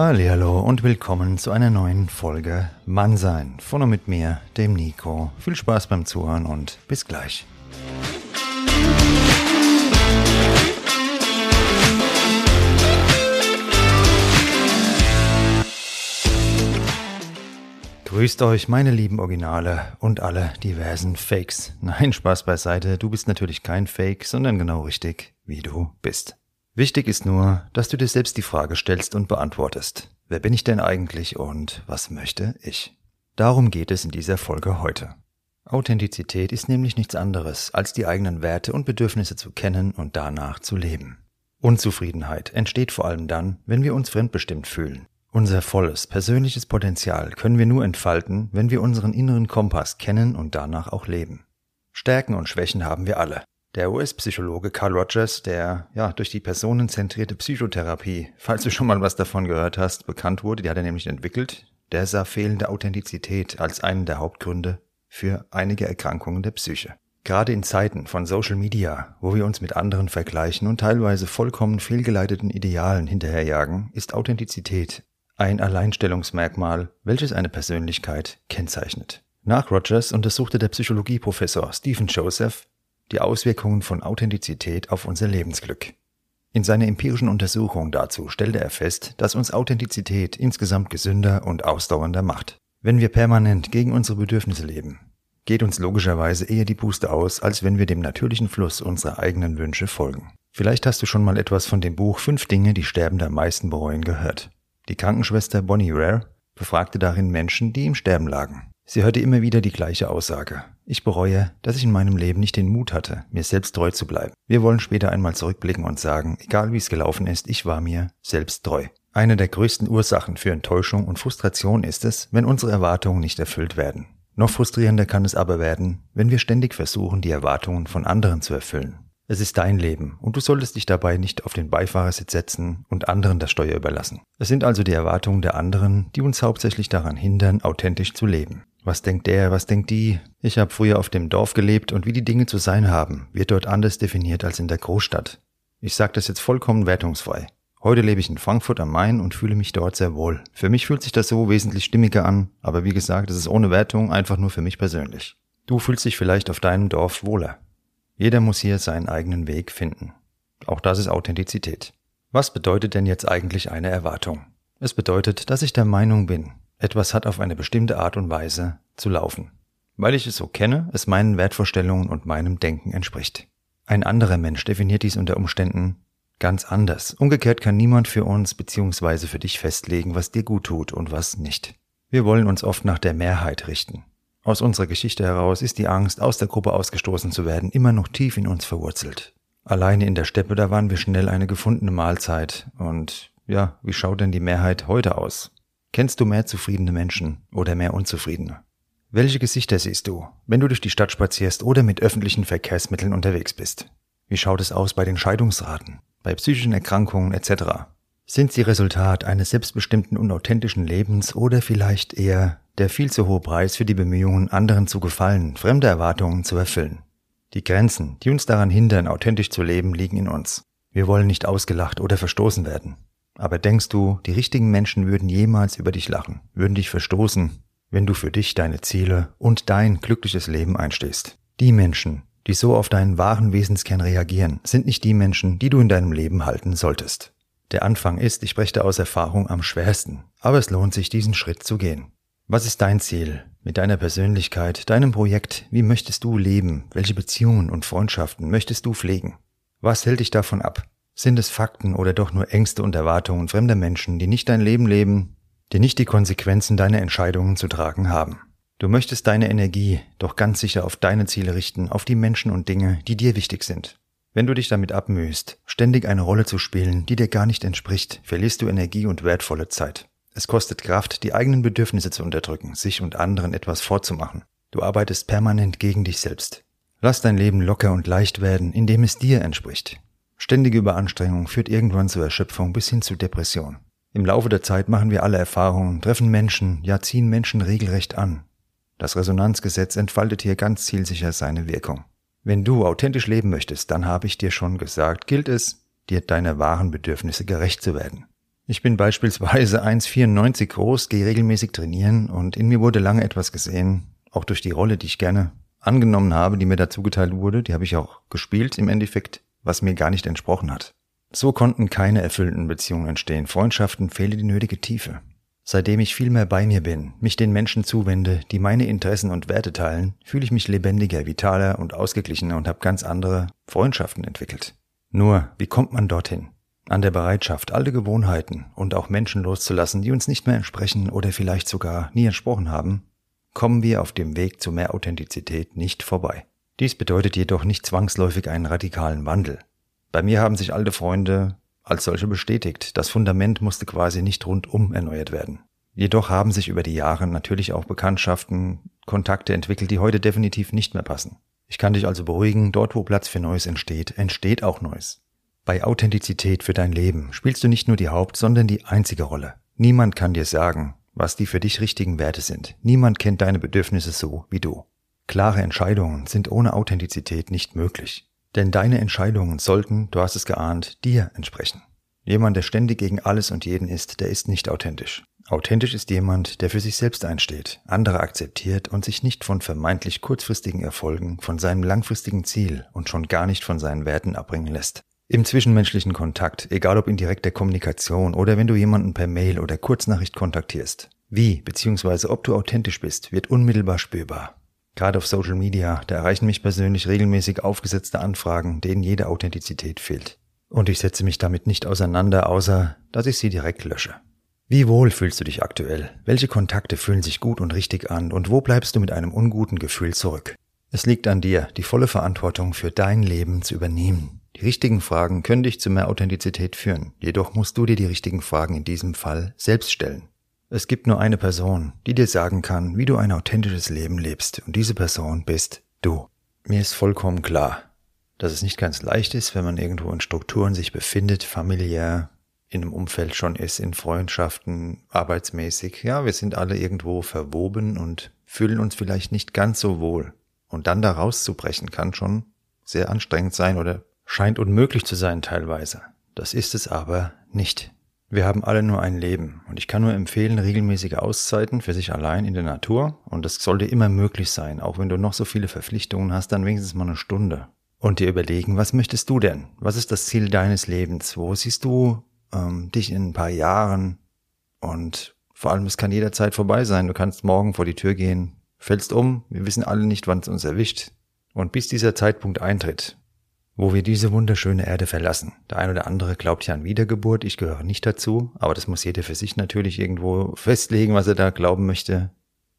Hallo und willkommen zu einer neuen Folge Mannsein von und mit mir, dem Nico. Viel Spaß beim Zuhören und bis gleich. Grüßt euch, meine lieben Originale und alle diversen Fakes. Nein, Spaß beiseite, du bist natürlich kein Fake, sondern genau richtig, wie du bist. Wichtig ist nur, dass du dir selbst die Frage stellst und beantwortest. Wer bin ich denn eigentlich und was möchte ich? Darum geht es in dieser Folge heute. Authentizität ist nämlich nichts anderes, als die eigenen Werte und Bedürfnisse zu kennen und danach zu leben. Unzufriedenheit entsteht vor allem dann, wenn wir uns fremdbestimmt fühlen. Unser volles persönliches Potenzial können wir nur entfalten, wenn wir unseren inneren Kompass kennen und danach auch leben. Stärken und Schwächen haben wir alle. Der US-Psychologe Carl Rogers, der ja durch die personenzentrierte Psychotherapie, falls du schon mal was davon gehört hast, bekannt wurde, die hat er nämlich entwickelt, der sah fehlende Authentizität als einen der Hauptgründe für einige Erkrankungen der Psyche. Gerade in Zeiten von Social Media, wo wir uns mit anderen vergleichen und teilweise vollkommen fehlgeleiteten Idealen hinterherjagen, ist Authentizität ein Alleinstellungsmerkmal, welches eine Persönlichkeit kennzeichnet. Nach Rogers untersuchte der Psychologieprofessor Stephen Joseph die Auswirkungen von Authentizität auf unser Lebensglück. In seiner empirischen Untersuchung dazu stellte er fest, dass uns Authentizität insgesamt gesünder und ausdauernder macht. Wenn wir permanent gegen unsere Bedürfnisse leben, geht uns logischerweise eher die Puste aus, als wenn wir dem natürlichen Fluss unserer eigenen Wünsche folgen. Vielleicht hast du schon mal etwas von dem Buch Fünf Dinge, die Sterbende am meisten bereuen gehört. Die Krankenschwester Bonnie Rare befragte darin Menschen, die im Sterben lagen. Sie hörte immer wieder die gleiche Aussage. Ich bereue, dass ich in meinem Leben nicht den Mut hatte, mir selbst treu zu bleiben. Wir wollen später einmal zurückblicken und sagen, egal wie es gelaufen ist, ich war mir selbst treu. Eine der größten Ursachen für Enttäuschung und Frustration ist es, wenn unsere Erwartungen nicht erfüllt werden. Noch frustrierender kann es aber werden, wenn wir ständig versuchen, die Erwartungen von anderen zu erfüllen. Es ist dein Leben und du solltest dich dabei nicht auf den Beifahrersitz setzen und anderen das Steuer überlassen. Es sind also die Erwartungen der anderen, die uns hauptsächlich daran hindern, authentisch zu leben. Was denkt der, was denkt die? Ich habe früher auf dem Dorf gelebt und wie die Dinge zu sein haben, wird dort anders definiert als in der Großstadt. Ich sage das jetzt vollkommen wertungsfrei. Heute lebe ich in Frankfurt am Main und fühle mich dort sehr wohl. Für mich fühlt sich das so wesentlich stimmiger an, aber wie gesagt, es ist ohne Wertung einfach nur für mich persönlich. Du fühlst dich vielleicht auf deinem Dorf wohler. Jeder muss hier seinen eigenen Weg finden. Auch das ist Authentizität. Was bedeutet denn jetzt eigentlich eine Erwartung? Es bedeutet, dass ich der Meinung bin, etwas hat auf eine bestimmte Art und Weise zu laufen, weil ich es so kenne, es meinen Wertvorstellungen und meinem Denken entspricht. Ein anderer Mensch definiert dies unter Umständen ganz anders. Umgekehrt kann niemand für uns bzw. für dich festlegen, was dir gut tut und was nicht. Wir wollen uns oft nach der Mehrheit richten. Aus unserer Geschichte heraus ist die Angst, aus der Gruppe ausgestoßen zu werden, immer noch tief in uns verwurzelt. Alleine in der Steppe, da waren wir schnell eine gefundene Mahlzeit. Und ja, wie schaut denn die Mehrheit heute aus? Kennst du mehr zufriedene Menschen oder mehr unzufriedene? Welche Gesichter siehst du, wenn du durch die Stadt spazierst oder mit öffentlichen Verkehrsmitteln unterwegs bist? Wie schaut es aus bei den Scheidungsraten, bei psychischen Erkrankungen etc.? Sind sie Resultat eines selbstbestimmten und authentischen Lebens oder vielleicht eher der viel zu hohe Preis für die Bemühungen, anderen zu gefallen, fremde Erwartungen zu erfüllen? Die Grenzen, die uns daran hindern, authentisch zu leben, liegen in uns. Wir wollen nicht ausgelacht oder verstoßen werden. Aber denkst du, die richtigen Menschen würden jemals über dich lachen, würden dich verstoßen, wenn du für dich deine Ziele und dein glückliches Leben einstehst? Die Menschen, die so auf deinen wahren Wesenskern reagieren, sind nicht die Menschen, die du in deinem Leben halten solltest. Der Anfang ist, ich spreche aus Erfahrung, am schwersten, aber es lohnt sich, diesen Schritt zu gehen. Was ist dein Ziel mit deiner Persönlichkeit, deinem Projekt? Wie möchtest du leben? Welche Beziehungen und Freundschaften möchtest du pflegen? Was hält dich davon ab? Sind es Fakten oder doch nur Ängste und Erwartungen fremder Menschen, die nicht dein Leben leben, die nicht die Konsequenzen deiner Entscheidungen zu tragen haben? Du möchtest deine Energie doch ganz sicher auf deine Ziele richten, auf die Menschen und Dinge, die dir wichtig sind. Wenn du dich damit abmühst, ständig eine Rolle zu spielen, die dir gar nicht entspricht, verlierst du Energie und wertvolle Zeit. Es kostet Kraft, die eigenen Bedürfnisse zu unterdrücken, sich und anderen etwas vorzumachen. Du arbeitest permanent gegen dich selbst. Lass dein Leben locker und leicht werden, indem es dir entspricht. Ständige Überanstrengung führt irgendwann zur Erschöpfung bis hin zu Depression. Im Laufe der Zeit machen wir alle Erfahrungen, treffen Menschen, ja ziehen Menschen regelrecht an. Das Resonanzgesetz entfaltet hier ganz zielsicher seine Wirkung. Wenn du authentisch leben möchtest, dann habe ich dir schon gesagt, gilt es, dir deiner wahren Bedürfnisse gerecht zu werden. Ich bin beispielsweise 1,94 groß, gehe regelmäßig trainieren und in mir wurde lange etwas gesehen, auch durch die Rolle, die ich gerne angenommen habe, die mir dazu geteilt wurde, die habe ich auch gespielt im Endeffekt, was mir gar nicht entsprochen hat. So konnten keine erfüllenden Beziehungen entstehen, Freundschaften fehle die nötige Tiefe. Seitdem ich viel mehr bei mir bin, mich den Menschen zuwende, die meine Interessen und Werte teilen, fühle ich mich lebendiger, vitaler und ausgeglichener und habe ganz andere Freundschaften entwickelt. Nur, wie kommt man dorthin? an der Bereitschaft, alte Gewohnheiten und auch Menschen loszulassen, die uns nicht mehr entsprechen oder vielleicht sogar nie entsprochen haben, kommen wir auf dem Weg zu mehr Authentizität nicht vorbei. Dies bedeutet jedoch nicht zwangsläufig einen radikalen Wandel. Bei mir haben sich alte Freunde als solche bestätigt. Das Fundament musste quasi nicht rundum erneuert werden. Jedoch haben sich über die Jahre natürlich auch Bekanntschaften, Kontakte entwickelt, die heute definitiv nicht mehr passen. Ich kann dich also beruhigen, dort wo Platz für Neues entsteht, entsteht auch Neues. Bei Authentizität für dein Leben spielst du nicht nur die Haupt, sondern die einzige Rolle. Niemand kann dir sagen, was die für dich richtigen Werte sind. Niemand kennt deine Bedürfnisse so wie du. Klare Entscheidungen sind ohne Authentizität nicht möglich. Denn deine Entscheidungen sollten, du hast es geahnt, dir entsprechen. Jemand, der ständig gegen alles und jeden ist, der ist nicht authentisch. Authentisch ist jemand, der für sich selbst einsteht, andere akzeptiert und sich nicht von vermeintlich kurzfristigen Erfolgen, von seinem langfristigen Ziel und schon gar nicht von seinen Werten abbringen lässt. Im zwischenmenschlichen Kontakt, egal ob in direkter Kommunikation oder wenn du jemanden per Mail oder Kurznachricht kontaktierst. Wie bzw. ob du authentisch bist, wird unmittelbar spürbar. Gerade auf Social Media, da erreichen mich persönlich regelmäßig aufgesetzte Anfragen, denen jede Authentizität fehlt. Und ich setze mich damit nicht auseinander, außer dass ich sie direkt lösche. Wie wohl fühlst du dich aktuell? Welche Kontakte fühlen sich gut und richtig an und wo bleibst du mit einem unguten Gefühl zurück? Es liegt an dir, die volle Verantwortung für dein Leben zu übernehmen. Die richtigen Fragen können dich zu mehr Authentizität führen, jedoch musst du dir die richtigen Fragen in diesem Fall selbst stellen. Es gibt nur eine Person, die dir sagen kann, wie du ein authentisches Leben lebst, und diese Person bist du. Mir ist vollkommen klar, dass es nicht ganz leicht ist, wenn man irgendwo in Strukturen sich befindet, familiär, in einem Umfeld schon ist, in Freundschaften, arbeitsmäßig. Ja, wir sind alle irgendwo verwoben und fühlen uns vielleicht nicht ganz so wohl. Und dann da rauszubrechen kann schon sehr anstrengend sein oder scheint unmöglich zu sein teilweise. Das ist es aber nicht. Wir haben alle nur ein Leben und ich kann nur empfehlen, regelmäßige Auszeiten für sich allein in der Natur und das sollte immer möglich sein, auch wenn du noch so viele Verpflichtungen hast, dann wenigstens mal eine Stunde. Und dir überlegen, was möchtest du denn? Was ist das Ziel deines Lebens? Wo siehst du ähm, dich in ein paar Jahren? Und vor allem, es kann jederzeit vorbei sein. Du kannst morgen vor die Tür gehen, fällst um, wir wissen alle nicht, wann es uns erwischt. Und bis dieser Zeitpunkt eintritt, wo wir diese wunderschöne Erde verlassen. Der ein oder andere glaubt ja an Wiedergeburt, ich gehöre nicht dazu, aber das muss jeder für sich natürlich irgendwo festlegen, was er da glauben möchte.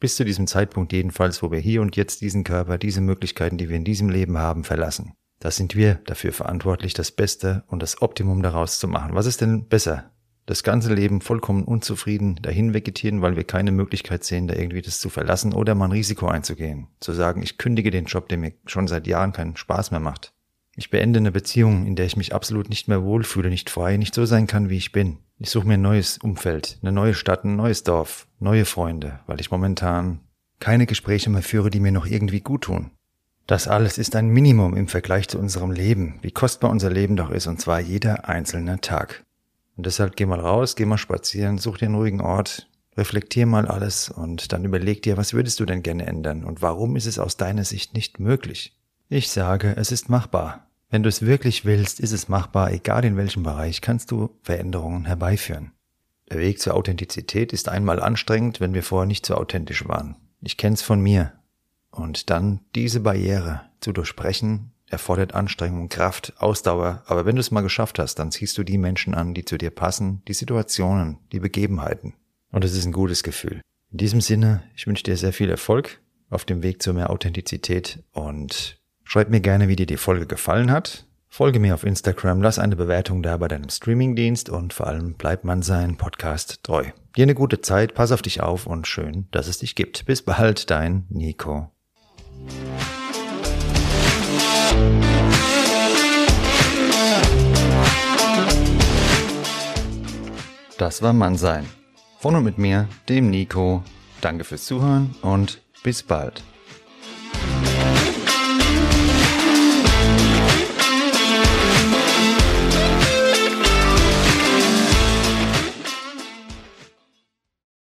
Bis zu diesem Zeitpunkt jedenfalls, wo wir hier und jetzt diesen Körper, diese Möglichkeiten, die wir in diesem Leben haben, verlassen. Da sind wir dafür verantwortlich, das Beste und das Optimum daraus zu machen. Was ist denn besser? Das ganze Leben vollkommen unzufrieden dahin vegetieren, weil wir keine Möglichkeit sehen, da irgendwie das zu verlassen oder mal ein Risiko einzugehen. Zu sagen, ich kündige den Job, der mir schon seit Jahren keinen Spaß mehr macht. Ich beende eine Beziehung, in der ich mich absolut nicht mehr wohlfühle, nicht frei, nicht so sein kann, wie ich bin. Ich suche mir ein neues Umfeld, eine neue Stadt, ein neues Dorf, neue Freunde, weil ich momentan keine Gespräche mehr führe, die mir noch irgendwie gut tun. Das alles ist ein Minimum im Vergleich zu unserem Leben, wie kostbar unser Leben doch ist, und zwar jeder einzelne Tag. Und deshalb geh mal raus, geh mal spazieren, such dir einen ruhigen Ort, reflektier mal alles und dann überleg dir, was würdest du denn gerne ändern und warum ist es aus deiner Sicht nicht möglich? Ich sage, es ist machbar. Wenn du es wirklich willst, ist es machbar, egal in welchem Bereich, kannst du Veränderungen herbeiführen. Der Weg zur Authentizität ist einmal anstrengend, wenn wir vorher nicht so authentisch waren. Ich kenn's von mir. Und dann diese Barriere zu durchbrechen, erfordert Anstrengung, Kraft, Ausdauer, aber wenn du es mal geschafft hast, dann ziehst du die Menschen an, die zu dir passen, die Situationen, die Begebenheiten. Und es ist ein gutes Gefühl. In diesem Sinne, ich wünsche dir sehr viel Erfolg auf dem Weg zu mehr Authentizität und Schreib mir gerne, wie dir die Folge gefallen hat. Folge mir auf Instagram, lass eine Bewertung da bei deinem Streamingdienst und vor allem bleib man sein Podcast treu. Dir eine gute Zeit, pass auf dich auf und schön, dass es dich gibt. Bis bald, dein Nico. Das war Mannsein. Von und mit mir, dem Nico. Danke fürs Zuhören und bis bald.